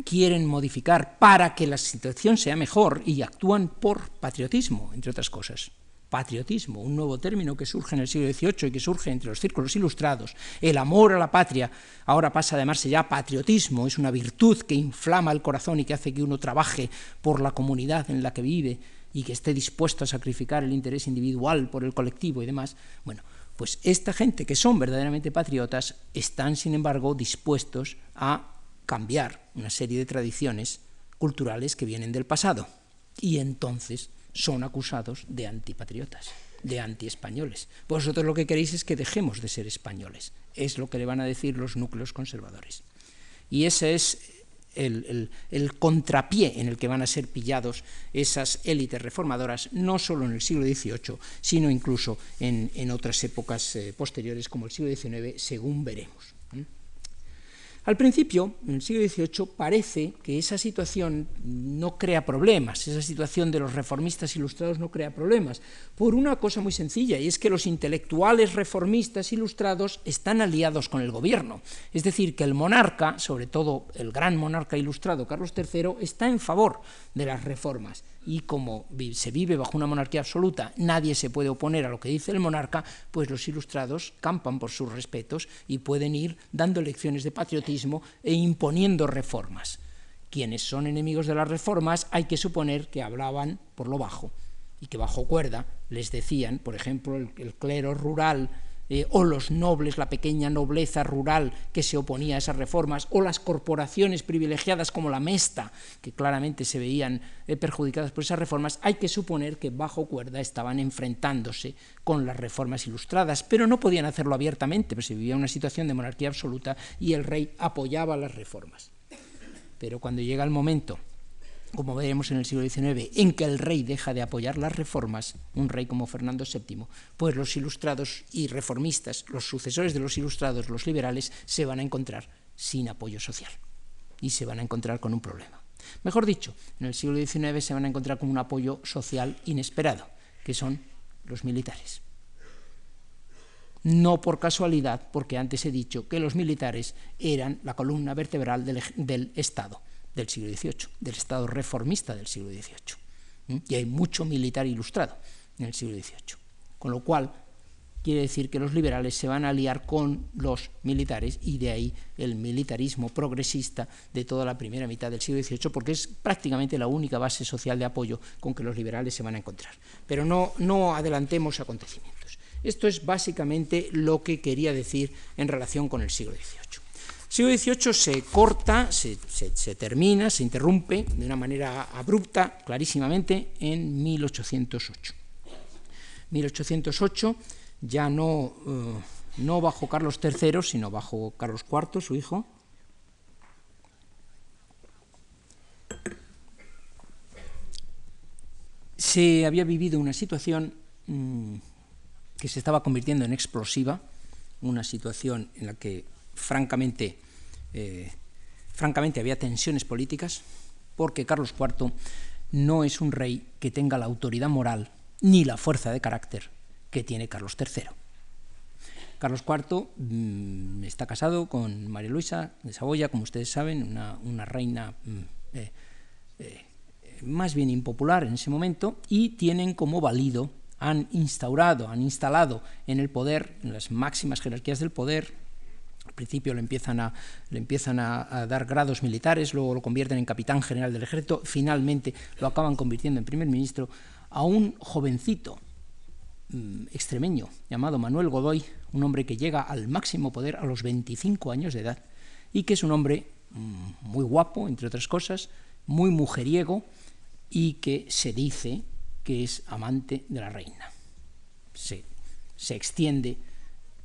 quieren modificar para que la situación sea mejor y actúan por patriotismo, entre otras cosas. Patriotismo, un nuevo término que surge en el siglo XVIII y que surge entre los círculos ilustrados. El amor a la patria ahora pasa a llamarse ya patriotismo, es una virtud que inflama el corazón y que hace que uno trabaje por la comunidad en la que vive y que esté dispuesto a sacrificar el interés individual por el colectivo y demás, bueno, pues esta gente que son verdaderamente patriotas están, sin embargo, dispuestos a cambiar una serie de tradiciones culturales que vienen del pasado y entonces son acusados de antipatriotas, de antiespañoles. Vosotros lo que queréis es que dejemos de ser españoles, es lo que le van a decir los núcleos conservadores. Y ese es el, contrapié en el que van a ser pillados esas élites reformadoras, no solo en el siglo XVIII, sino incluso en, otras épocas eh, posteriores, como el siglo XIX, según veremos. Al principio, en el siglo XVIII, parece que esa situación no crea problemas, esa situación de los reformistas ilustrados no crea problemas, por una cosa muy sencilla, y es que los intelectuales reformistas ilustrados están aliados con el gobierno. Es decir, que el monarca, sobre todo el gran monarca ilustrado Carlos III, está en favor de las reformas y como se vive bajo una monarquía absoluta, nadie se puede oponer a lo que dice el monarca, pues los ilustrados campan por sus respetos y pueden ir dando lecciones de patriotismo e imponiendo reformas. Quienes son enemigos de las reformas hay que suponer que hablaban por lo bajo y que bajo cuerda les decían, por ejemplo, el, el clero rural eh, o los nobles, la pequeña nobleza rural que se oponía a esas reformas, o las corporaciones privilegiadas como la Mesta, que claramente se veían eh, perjudicadas por esas reformas, hay que suponer que bajo cuerda estaban enfrentándose con las reformas ilustradas, pero no podían hacerlo abiertamente, pues se vivía una situación de monarquía absoluta y el rey apoyaba las reformas. Pero cuando llega el momento como veremos en el siglo XIX, en que el rey deja de apoyar las reformas, un rey como Fernando VII, pues los ilustrados y reformistas, los sucesores de los ilustrados, los liberales, se van a encontrar sin apoyo social y se van a encontrar con un problema. Mejor dicho, en el siglo XIX se van a encontrar con un apoyo social inesperado, que son los militares. No por casualidad, porque antes he dicho que los militares eran la columna vertebral del, del Estado del siglo XVIII, del Estado reformista del siglo XVIII. Y hay mucho militar ilustrado en el siglo XVIII. Con lo cual, quiere decir que los liberales se van a aliar con los militares y de ahí el militarismo progresista de toda la primera mitad del siglo XVIII, porque es prácticamente la única base social de apoyo con que los liberales se van a encontrar. Pero no, no adelantemos acontecimientos. Esto es básicamente lo que quería decir en relación con el siglo XVIII. Siglo XVIII se corta, se, termina, se interrumpe de una manera abrupta, clarísimamente, en 1808. 1808, ya no, eh, no bajo Carlos III, sino bajo Carlos IV, su hijo, se había vivido una situación mm, que se estaba convirtiendo en explosiva, una situación en la que francamente, eh, francamente había tensiones políticas, porque Carlos IV no es un rey que tenga la autoridad moral ni la fuerza de carácter que tiene Carlos III. Carlos IV mm, está casado con María Luisa de Saboya, como ustedes saben, una, reina mm, eh, eh, más bien impopular en ese momento, y tienen como valido, han instaurado, han instalado en el poder, en las máximas jerarquías del poder, principio le empiezan, a, le empiezan a, dar grados militares, luego lo convierten en capitán general del ejército, finalmente lo acaban convirtiendo en primer ministro, a un jovencito mm, extremeño llamado Manuel Godoy, un hombre que llega al máximo poder a los 25 años de edad y que es un hombre mm, muy guapo, entre otras cosas, muy mujeriego y que se dice que es amante de la reina. Se, extiende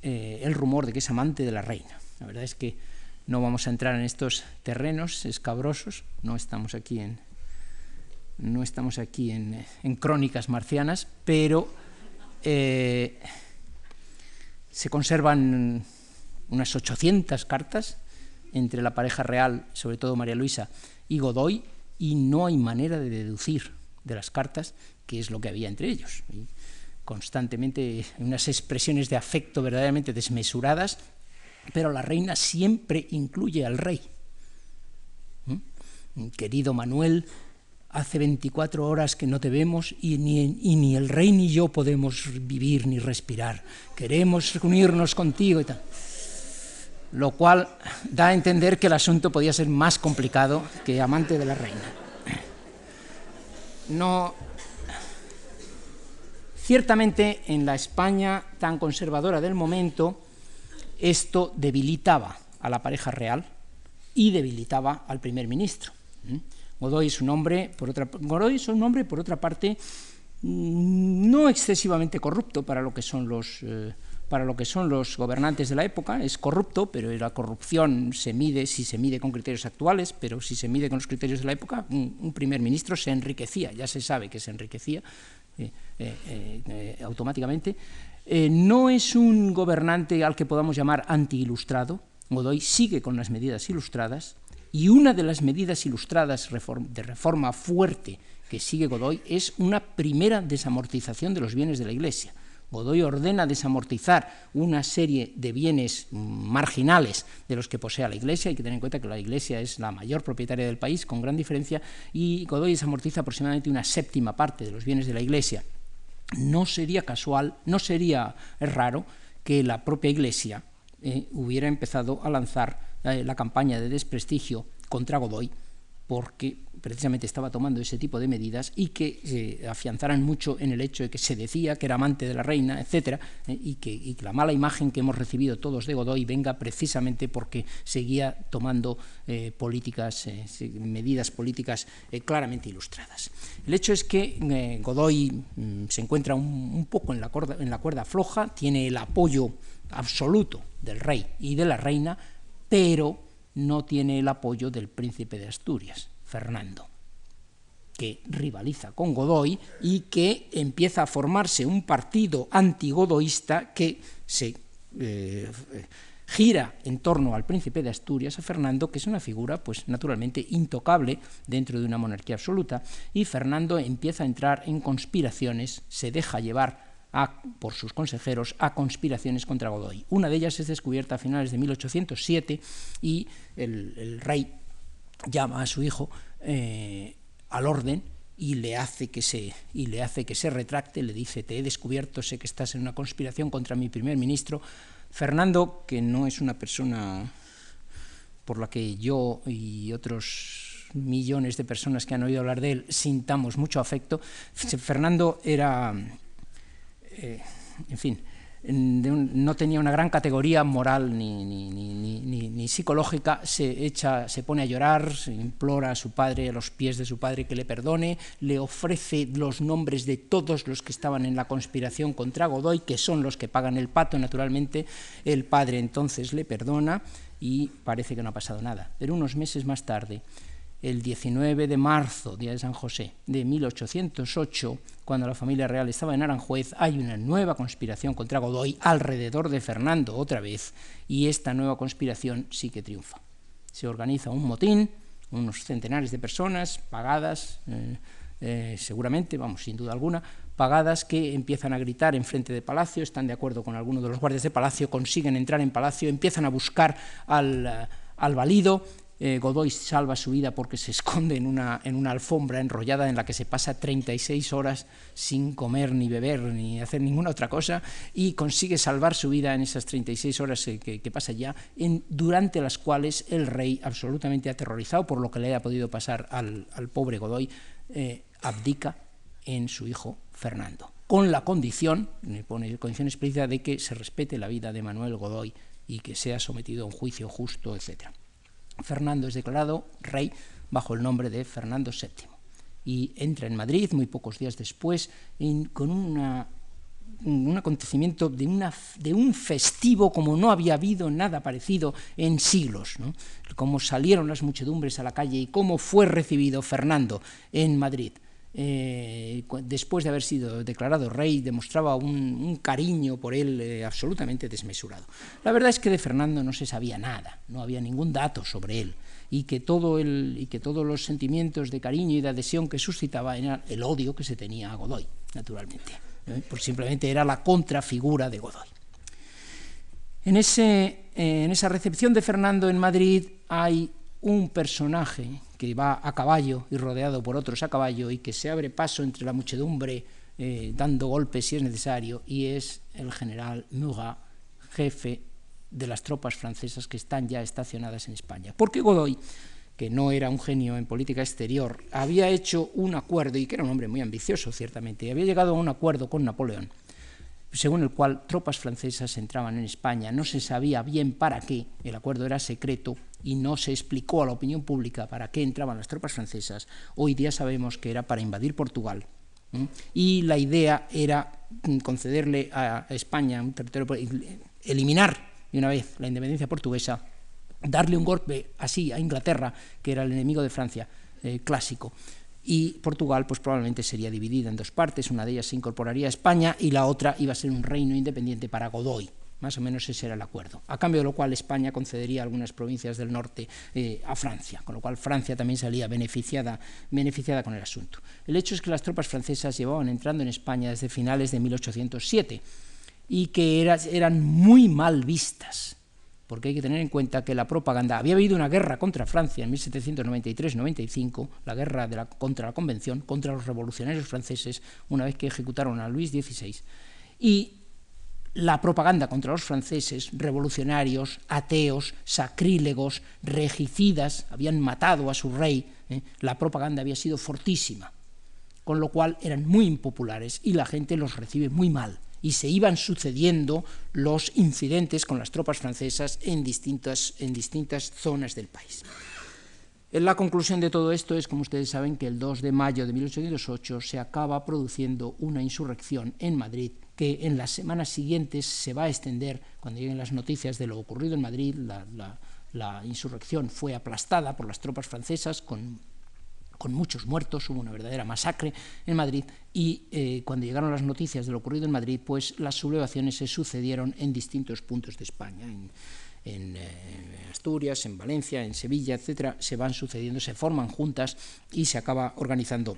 eh, el rumor de que es amante de la reina. La verdad es que no vamos a entrar en estos terrenos escabrosos, no estamos aquí en, no estamos aquí en, crónicas marcianas, pero eh, se conservan unas 800 cartas entre la pareja real, sobre todo María Luisa, y Godoy, y no hay manera de deducir de las cartas qué es lo que había entre ellos. Constantemente unas expresiones de afecto verdaderamente desmesuradas, pero la reina siempre incluye al rey. ¿Mm? Querido Manuel, hace 24 horas que no te vemos y ni, el rey ni yo podemos vivir ni respirar. Queremos reunirnos contigo y tal. Lo cual da a entender que el asunto podía ser más complicado que amante de la reina. No, Ciertamente, en la España tan conservadora del momento, esto debilitaba a la pareja real y debilitaba al primer ministro. Godoy es un hombre, por otra, Godoy es un hombre, por otra parte, mm, no excesivamente corrupto para lo que son los eh, para lo que son los gobernantes de la época, es corrupto, pero la corrupción se mide si se mide con criterios actuales, pero si se mide con los criterios de la época, un primer ministro se enriquecía, ya se sabe que se enriquecía, eh, eh, automáticamente, no es un gobernante al que podamos llamar anti-ilustrado, Godoy sigue con las medidas ilustradas y una de las medidas ilustradas de reforma fuerte que sigue Godoy es una primera desamortización de los bienes de la Iglesia. Godoy ordena desamortizar una serie de bienes marginales de los que posee la Iglesia. Hay que tener en cuenta que la Iglesia es la mayor propietaria del país, con gran diferencia, y Godoy desamortiza aproximadamente una séptima parte de los bienes de la Iglesia. No sería casual, no sería raro que la propia Iglesia eh, hubiera empezado a lanzar eh, la campaña de desprestigio contra Godoy porque precisamente estaba tomando ese tipo de medidas y que se afianzaran mucho en el hecho de que se decía que era amante de la reina, etcétera, eh, y, que, la mala imagen que hemos recibido todos de Godoy venga precisamente porque seguía tomando eh, políticas, eh, medidas políticas claramente ilustradas. El hecho es que Godoy mm, se encuentra un, poco en la cuerda floja, tiene el apoyo absoluto del rey y de la reina, pero no tiene el apoyo del príncipe de Asturias, Fernando, que rivaliza con Godoy y que empieza a formarse un partido antigodoísta que se eh, gira en torno al príncipe de Asturias, a Fernando, que es una figura, pues naturalmente intocable dentro de una monarquía absoluta, y Fernando empieza a entrar en conspiraciones, se deja llevar por sus consejeros a conspiraciones contra Godoy. Una de ellas es descubierta a finales de 1807 y el, rey llama a su hijo eh, al orden y le hace que se y le hace que se retracte, le dice te he descubierto, sé que estás en una conspiración contra mi primer ministro. Fernando, que no es una persona por la que yo y otros millones de personas que han oído hablar de él sintamos mucho afecto, Fernando era eh, en fin, no tenía una gran categoría moral ni, psicológica, se, echa, se pone a llorar, se implora a su padre, a los pies de su padre que le perdone, le ofrece los nombres de todos los que estaban en la conspiración contra Godoy, que son los que pagan el pato, naturalmente, el padre entonces le perdona y parece que no ha pasado nada. Pero unos meses más tarde, el 19 de marzo, día de San José, de 1808, cuando la familia real estaba en Aranjuez, hay una nueva conspiración contra Godoy alrededor de Fernando otra vez, y esta nueva conspiración sí que triunfa. Se organiza un motín, unos centenares de personas pagadas, eh, eh, seguramente, vamos, sin duda alguna, pagadas que empiezan a gritar en frente de Palacio, están de acuerdo con algunos de los guardias de Palacio, consiguen entrar en Palacio, empiezan a buscar al, al valido, eh, Godoy salva su vida porque se esconde en una, alfombra enrollada en la que se pasa 36 horas sin comer ni beber ni hacer ninguna otra cosa y consigue salvar su vida en esas 36 horas eh, que, pasa ya, durante las cuales el rey, absolutamente aterrorizado por lo que le haya podido pasar al, pobre Godoy, eh, abdica en su hijo Fernando, con la condición, pone condición explícita de que se respete la vida de Manuel Godoy y que sea sometido a un juicio justo, etcétera. Fernando es declarado rey bajo el nombre de Fernando VII y entra en Madrid muy pocos días después con un acontecimiento de, un festivo como no había habido nada parecido en siglos, cómo salieron las muchedumbres a la calle y cómo fue recibido Fernando en Madrid. Eh, después de haber sido declarado rey, demostraba un, cariño por él eh, absolutamente desmesurado. La verdad es que de Fernando no se sabía nada, no había ningún dato sobre él, y que, todo el, y que todos los sentimientos de cariño y de adhesión que suscitaba era el odio que se tenía a Godoy, naturalmente, porque simplemente era la contrafigura de Godoy. En, ese, en esa recepción de Fernando en Madrid hay un personaje que va a caballo y rodeado por otros a caballo y que se abre paso entre la muchedumbre eh, dando golpes si es necesario y es el general Murat, jefe de las tropas francesas que están ya estacionadas en España. Porque Godoy, que no era un genio en política exterior, había hecho un acuerdo, y que era un hombre muy ambicioso, ciertamente, y había llegado a un acuerdo con Napoleón, según el cual tropas francesas entraban en España. No se sabía bien para qué, el acuerdo era secreto, y no se explicó a la opinión pública para qué entraban las tropas francesas, hoy día sabemos que era para invadir Portugal. Y la idea era mm, concederle a España un territorio, eliminar de una vez la independencia portuguesa, darle un golpe así a Inglaterra, que era el enemigo de Francia eh, clásico. Y Portugal pues probablemente sería dividida en dos partes, una de ellas se incorporaría a España y la otra iba a ser un reino independiente para Godoy, Más o menos ese era el acuerdo. A cambio de lo cual España concedería algunas provincias del norte eh, a Francia, con lo cual Francia también salía beneficiada, beneficiada con el asunto. El hecho es que las tropas francesas llevaban entrando en España desde finales de 1807 y que eran muy mal vistas porque hay que tener en cuenta que la propaganda, había habido una guerra contra Francia en 1793-95, la guerra la, contra la Convención, contra los revolucionarios franceses, una vez que ejecutaron a Luis XVI, y la propaganda contra los franceses, revolucionarios, ateos, sacrílegos, regicidas, habían matado a su rey, ¿eh? la propaganda había sido fortísima, con lo cual eran muy impopulares y la gente los recibe muy mal y se iban sucediendo los incidentes con las tropas francesas en distintas, en distintas zonas del país. La conclusión de todo esto es, como ustedes saben, que el 2 de mayo de 1808 se acaba produciendo una insurrección en Madrid que en las semanas siguientes se va a extender, cuando lleguen las noticias de lo ocurrido en Madrid, la insurrección fue aplastada por las tropas francesas con con muchos muertos, hubo una verdadera masacre en Madrid y eh, cuando llegaron las noticias de lo ocurrido en Madrid, pues las sublevaciones se sucedieron en distintos puntos de España, en, eh, Asturias, en Valencia, en Sevilla, etcétera, se van sucediendo, se forman juntas y se acaba organizando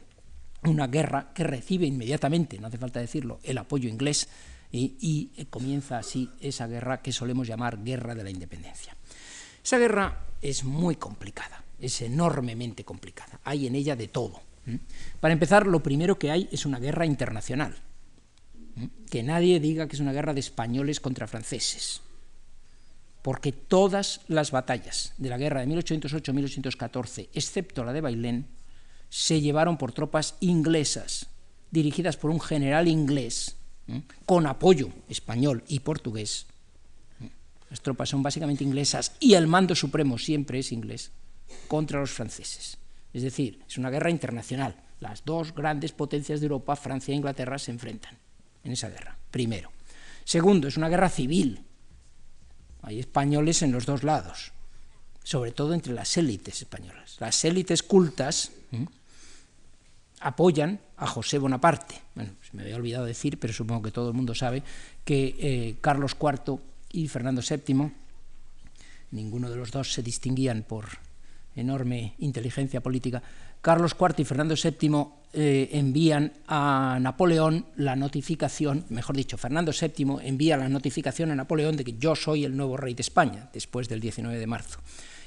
una guerra que recibe inmediatamente, no hace falta decirlo, el apoyo inglés y, y comienza así esa guerra que solemos llamar guerra de la independencia. Esa guerra es muy complicada es enormemente complicada. Hay en ella de todo. Para empezar, lo primero que hay es una guerra internacional. Que nadie diga que es una guerra de españoles contra franceses. Porque todas las batallas de la guerra de 1808-1814, excepto la de Bailén, se llevaron por tropas inglesas, dirigidas por un general inglés, con apoyo español y portugués. Las tropas son básicamente inglesas y el mando supremo siempre es inglés contra los franceses. Es decir, es una guerra internacional. Las dos grandes potencias de Europa, Francia e Inglaterra, se enfrentan en esa guerra, primero. Segundo, es una guerra civil. Hay españoles en los dos lados, sobre todo entre las élites españolas. Las élites cultas apoyan a José Bonaparte. Bueno, se me había olvidado decir, pero supongo que todo el mundo sabe que eh, Carlos IV y Fernando VII, ninguno de los dos se distinguían por enorme inteligencia política, Carlos IV y Fernando VII eh, envían a Napoleón la notificación, mejor dicho, Fernando VII envía la notificación a Napoleón de que yo soy el nuevo rey de España, después del 19 de marzo.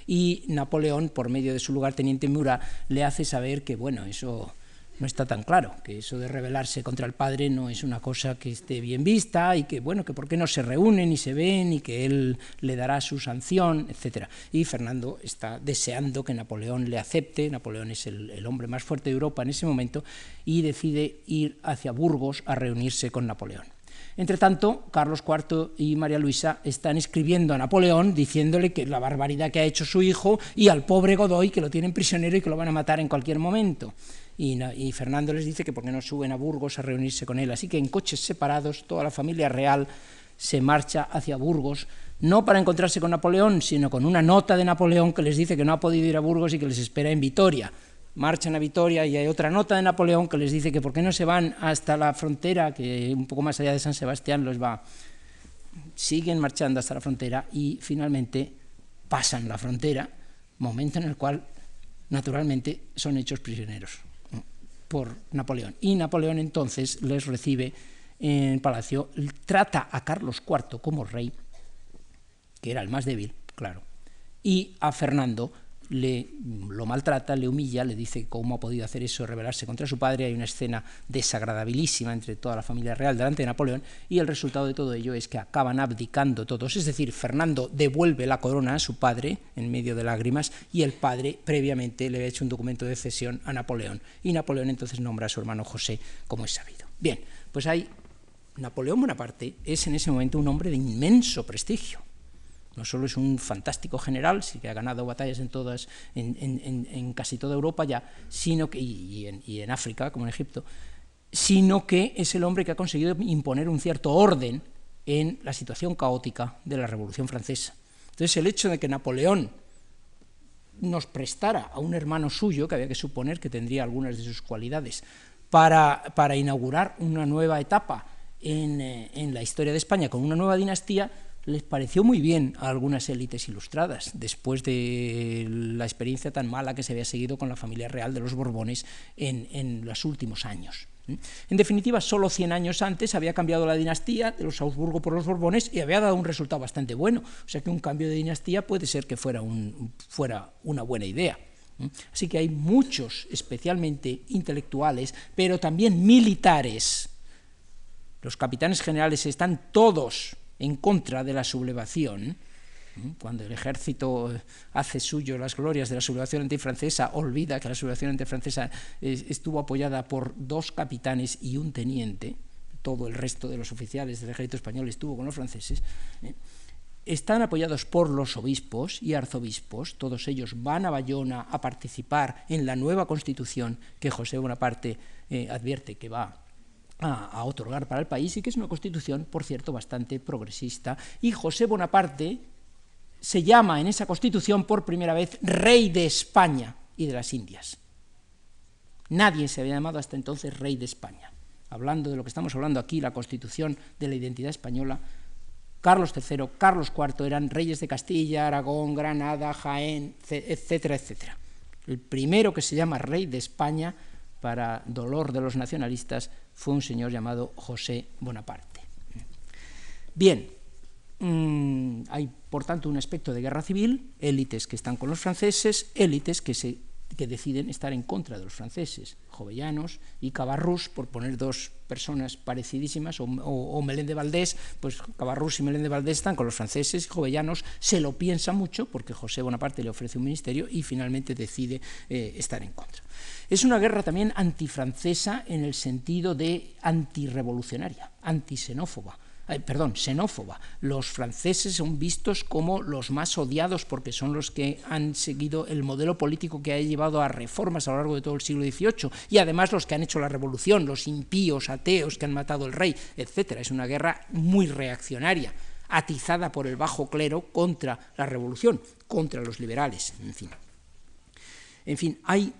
Y Napoleón, por medio de su lugarteniente Murat, le hace saber que, bueno, eso no está tan claro, que eso de rebelarse contra el padre no es una cosa que esté bien vista y que, bueno, que por qué no se reúnen y se ven y que él le dará su sanción, etc. Y Fernando está deseando que Napoleón le acepte, Napoleón es el, el hombre más fuerte de Europa en ese momento, y decide ir hacia Burgos a reunirse con Napoleón. Entre tanto, Carlos IV y María Luisa están escribiendo a Napoleón diciéndole que la barbaridad que ha hecho su hijo y al pobre Godoy que lo tienen prisionero y que lo van a matar en cualquier momento y, Fernando les dice que por qué no suben a Burgos a reunirse con él. Así que en coches separados toda la familia real se marcha hacia Burgos, no para encontrarse con Napoleón, sino con una nota de Napoleón que les dice que no ha podido ir a Burgos y que les espera en Vitoria. Marchan a Vitoria y hay otra nota de Napoleón que les dice que por qué no se van hasta la frontera, que un poco más allá de San Sebastián los va. Siguen marchando hasta la frontera y finalmente pasan la frontera, momento en el cual naturalmente son hechos prisioneros por Napoleón. Y Napoleón entonces les recibe en palacio, trata a Carlos IV como rey, que era el más débil, claro, y a Fernando le, lo maltrata, le humilla, le dice cómo ha podido hacer eso, rebelarse contra su padre. Hay una escena desagradabilísima entre toda la familia real delante de Napoleón y el resultado de todo ello es que acaban abdicando todos. Es decir, Fernando devuelve la corona a su padre en medio de lágrimas y el padre previamente le ha hecho un documento de cesión a Napoleón y Napoleón entonces nombra a su hermano José, como es sabido. Bien, pues hay Napoleón Bonaparte es en ese momento un hombre de inmenso prestigio no solo es un fantástico general, sí que ha ganado batallas en, todas, en, casi toda Europa ya, sino que, y, en, África, como en Egipto, sino que es el hombre que ha conseguido imponer un cierto orden en la situación caótica de la Revolución Francesa. Entonces, el hecho de que Napoleón nos prestara a un hermano suyo, que había que suponer que tendría algunas de sus cualidades, para, para inaugurar una nueva etapa en, eh, en la historia de España con una nueva dinastía, les pareció muy bien a algunas élites ilustradas, después de la experiencia tan mala que se había seguido con la familia real de los Borbones en, en los últimos años. En definitiva, solo 100 años antes había cambiado la dinastía de los Augsburgo por los Borbones y había dado un resultado bastante bueno. O sea que un cambio de dinastía puede ser que fuera, un, fuera una buena idea. Así que hay muchos, especialmente intelectuales, pero también militares. Los capitanes generales están todos en contra de la sublevación, cuando el ejército hace suyo las glorias de la sublevación antifrancesa, olvida que la sublevación antifrancesa estuvo apoyada por dos capitanes y un teniente, todo el resto de los oficiales del ejército español estuvo con los franceses, ¿eh? están apoyados por los obispos y arzobispos, todos ellos van a Bayona a participar en la nueva constitución que José Bonaparte eh, advierte que va a, otorgar para el país y que es una constitución, por cierto, bastante progresista. Y José Bonaparte se llama en esa constitución por primera vez rey de España y de las Indias. Nadie se había llamado hasta entonces rey de España. Hablando de lo que estamos hablando aquí, la constitución de la identidad española, Carlos III, Carlos IV eran reyes de Castilla, Aragón, Granada, Jaén, etcétera, etcétera. El primero que se llama rey de España para dolor de los nacionalistas, fue un señor llamado José Bonaparte. Bien, mm, hay por tanto un aspecto de guerra civil, élites que están con los franceses, élites que se que deciden estar en contra de los franceses, Jovellanos y Cabarrús, por poner dos personas parecidísimas, o, o, de Valdés, pues Cabarrús y Melén de Valdés están con los franceses, y Jovellanos se lo piensa mucho porque José Bonaparte le ofrece un ministerio y finalmente decide eh, estar en contra. Es una guerra también antifrancesa en el sentido de antirrevolucionaria, perdón, xenófoba. Los franceses son vistos como los más odiados porque son los que han seguido el modelo político que ha llevado a reformas a lo largo de todo el siglo XVIII y además los que han hecho la revolución, los impíos, ateos que han matado al rey, etc. Es una guerra muy reaccionaria, atizada por el bajo clero contra la revolución, contra los liberales, en fin. En fin, hay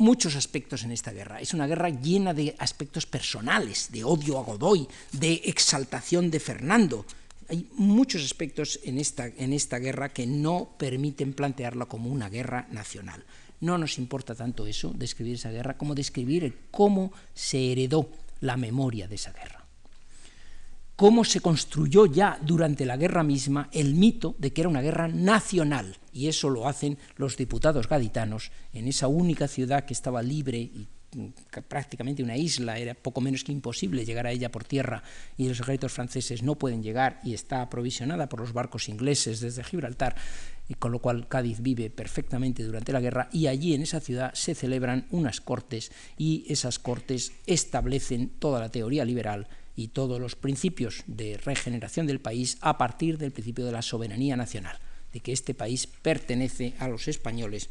muchos aspectos en esta guerra. Es una guerra llena de aspectos personales, de odio a Godoy, de exaltación de Fernando. Hay muchos aspectos en esta, en esta guerra que no permiten plantearla como una guerra nacional. No nos importa tanto eso, describir esa guerra, como describir cómo se heredó la memoria de esa guerra cómo se construyó ya durante la guerra misma el mito de que era una guerra nacional, y eso lo hacen los diputados gaditanos en esa única ciudad que estaba libre y prácticamente una isla, era poco menos que imposible llegar a ella por tierra y los ejércitos franceses no pueden llegar y está aprovisionada por los barcos ingleses desde Gibraltar, y con lo cual Cádiz vive perfectamente durante la guerra y allí en esa ciudad se celebran unas cortes y esas cortes establecen toda la teoría liberal y todos los principios de regeneración del país a partir del principio de la soberanía nacional, de que este país pertenece a los españoles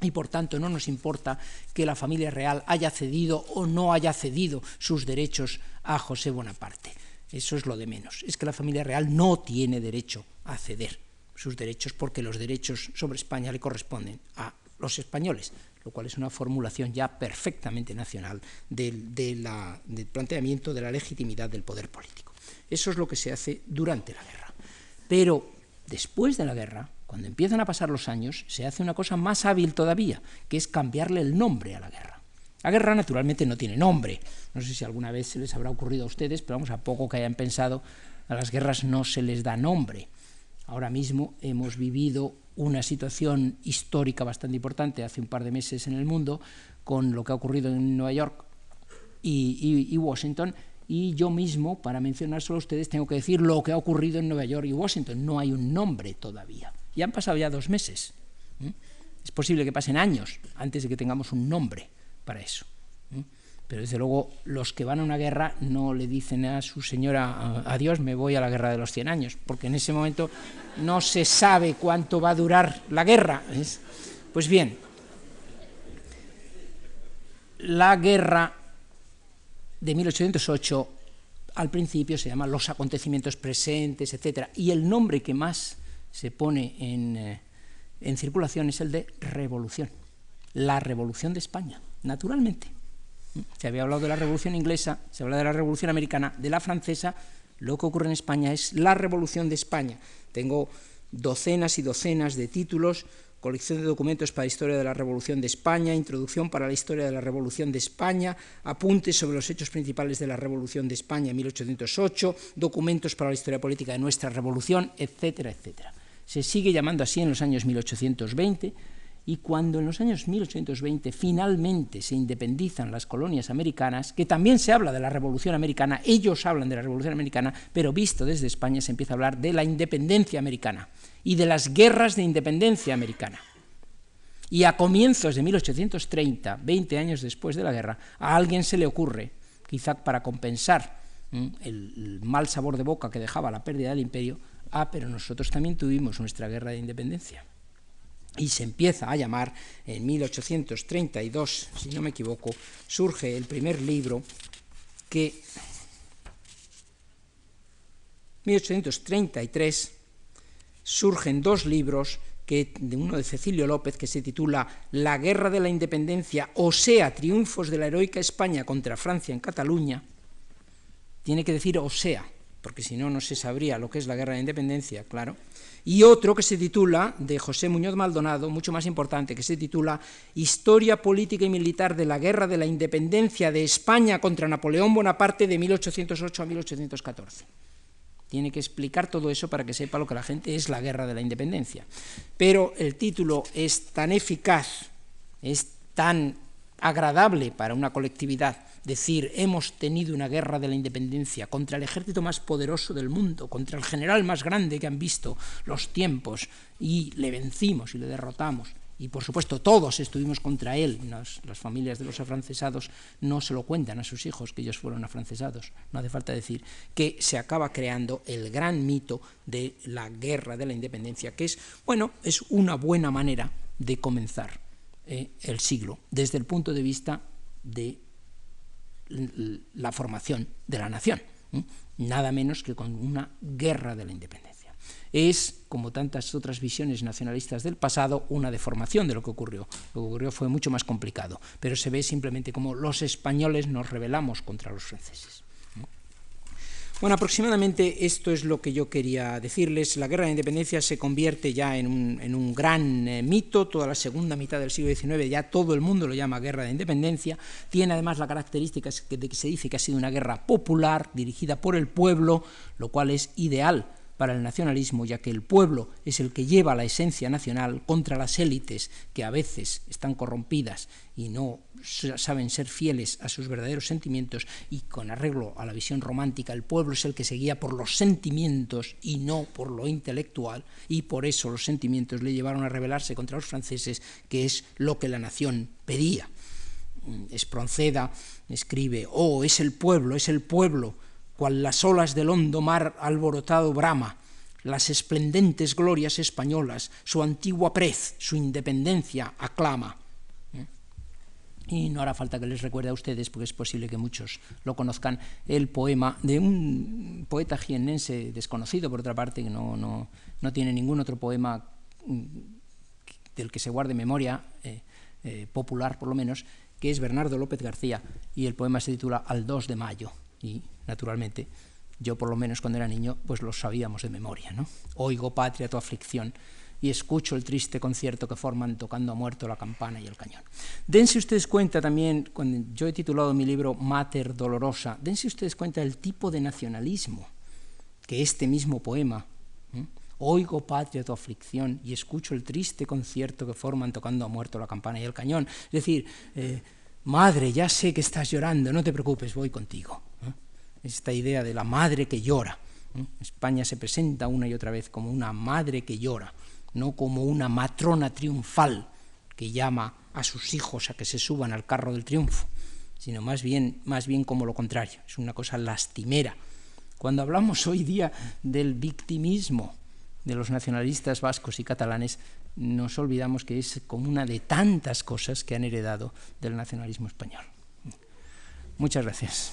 y por tanto no nos importa que la familia real haya cedido o no haya cedido sus derechos a José Bonaparte. Eso es lo de menos. Es que la familia real no tiene derecho a ceder sus derechos porque los derechos sobre España le corresponden a los españoles lo cual es una formulación ya perfectamente nacional del, del planteamiento de la legitimidad del poder político. Eso es lo que se hace durante la guerra. Pero después de la guerra, cuando empiezan a pasar los años, se hace una cosa más hábil todavía, que es cambiarle el nombre a la guerra. La guerra naturalmente no tiene nombre. No sé si alguna vez se les habrá ocurrido a ustedes, pero vamos, a poco que hayan pensado, a las guerras no se les da nombre. Ahora mismo hemos vivido una situación histórica bastante importante hace un par de meses en el mundo con lo que ha ocurrido en Nueva York y, Washington. Y yo mismo, para mencionar solo a ustedes, tengo que decir lo que ha ocurrido en Nueva York y Washington. No hay un nombre todavía. Y han pasado ya dos meses. Es posible que pasen años antes de que tengamos un nombre para eso. Pero desde luego los que van a una guerra no le dicen a su señora, adiós, me voy a la guerra de los 100 años, porque en ese momento no se sabe cuánto va a durar la guerra. Pues bien, la guerra de 1808 al principio se llama los acontecimientos presentes, etc. Y el nombre que más se pone en, eh, en circulación es el de revolución, la revolución de España, naturalmente. Se había hablado de la Revolución Inglesa, se habla de la Revolución Americana, de la Francesa, lo que ocurre en España es la Revolución de España. Tengo docenas y docenas de títulos, colección de documentos para la historia de la Revolución de España, introducción para la historia de la Revolución de España, apuntes sobre los hechos principales de la Revolución de España en 1808, documentos para la historia política de nuestra revolución, etcétera, etcétera. Se sigue llamando así en los años 1820 y cuando en los años 1820 finalmente se independizan las colonias americanas, que también se habla de la Revolución Americana, ellos hablan de la Revolución Americana, pero visto desde España se empieza a hablar de la independencia americana y de las guerras de independencia americana. Y a comienzos de 1830, 20 años después de la guerra, a alguien se le ocurre, quizá para compensar el mal sabor de boca que dejaba la pérdida del imperio, ah, pero nosotros también tuvimos nuestra guerra de independencia y se empieza a llamar, en 1832, si no me equivoco, surge el primer libro que, 1833, surgen dos libros, que, de uno de Cecilio López, que se titula La Guerra de la Independencia, o sea, Triunfos de la Heroica España contra Francia en Cataluña, tiene que decir o sea, porque si no, no se sabría lo que es la Guerra de la Independencia, claro, y otro que se titula, de José Muñoz Maldonado, mucho más importante, que se titula Historia política y militar de la guerra de la independencia de España contra Napoleón Bonaparte de 1808 a 1814. Tiene que explicar todo eso para que sepa lo que la gente es la guerra de la independencia. Pero el título es tan eficaz, es tan agradable para una colectividad decir hemos tenido una guerra de la independencia contra el ejército más poderoso del mundo, contra el general más grande que han visto los tiempos, y le vencimos y le derrotamos. Y por supuesto todos estuvimos contra él. las familias de los afrancesados no se lo cuentan a sus hijos que ellos fueron afrancesados. No hace falta decir que se acaba creando el gran mito de la guerra de la independencia, que es, bueno, es una buena manera de comenzar eh, el siglo desde el punto de vista de la formación de la nación, nada menos que con una guerra de la independencia. Es, como tantas otras visiones nacionalistas del pasado, una deformación de lo que ocurrió. Lo que ocurrió fue mucho más complicado, pero se ve simplemente como los españoles nos rebelamos contra los franceses. Bueno, aproximadamente esto es lo que yo quería decirles. La guerra de independencia se convierte ya en un, gran eh, mito. Toda la segunda mitad del siglo XIX ya todo el mundo lo llama guerra de independencia. Tiene además la característica de que se dice que ha sido una guerra popular, dirigida por el pueblo, lo cual es ideal para el nacionalismo, ya que el pueblo es el que lleva la esencia nacional contra las élites que a veces están corrompidas y no saben ser fieles a sus verdaderos sentimientos y con arreglo a la visión romántica el pueblo es el que se guía por los sentimientos y no por lo intelectual y por eso los sentimientos le llevaron a rebelarse contra los franceses que es lo que la nación pedía. Espronceda escribe, oh, es el pueblo, es el pueblo cual las olas del hondo mar alborotado brama, las esplendentes glorias españolas, su antigua prez, su independencia aclama. ¿Eh? Y no hará falta que les recuerde a ustedes, porque es posible que muchos lo conozcan, el poema de un poeta jiennense desconocido, por otra parte, que no, no, no tiene ningún otro poema mm, del que se guarde memoria, eh, eh, popular por lo menos, que es Bernardo López García, y el poema se titula Al 2 de mayo. Y naturalmente, yo por lo menos cuando era niño, pues lo sabíamos de memoria, ¿no? Oigo, patria, tu aflicción, y escucho el triste concierto que forman tocando a muerto la campana y el cañón. Dense ustedes cuenta también, cuando yo he titulado mi libro Mater Dolorosa, dense ustedes cuenta del tipo de nacionalismo que este mismo poema, oigo patria tu aflicción y escucho el triste concierto que forman tocando a muerto la campana y el cañón. Es decir, eh, madre, ya sé que estás llorando, no te preocupes, voy contigo esta idea de la madre que llora. España se presenta una y otra vez como una madre que llora, no como una matrona triunfal que llama a sus hijos a que se suban al carro del triunfo, sino más bien, más bien como lo contrario, es una cosa lastimera. Cuando hablamos hoy día del victimismo de los nacionalistas vascos y catalanes, nos olvidamos que es como una de tantas cosas que han heredado del nacionalismo español. Muchas gracias.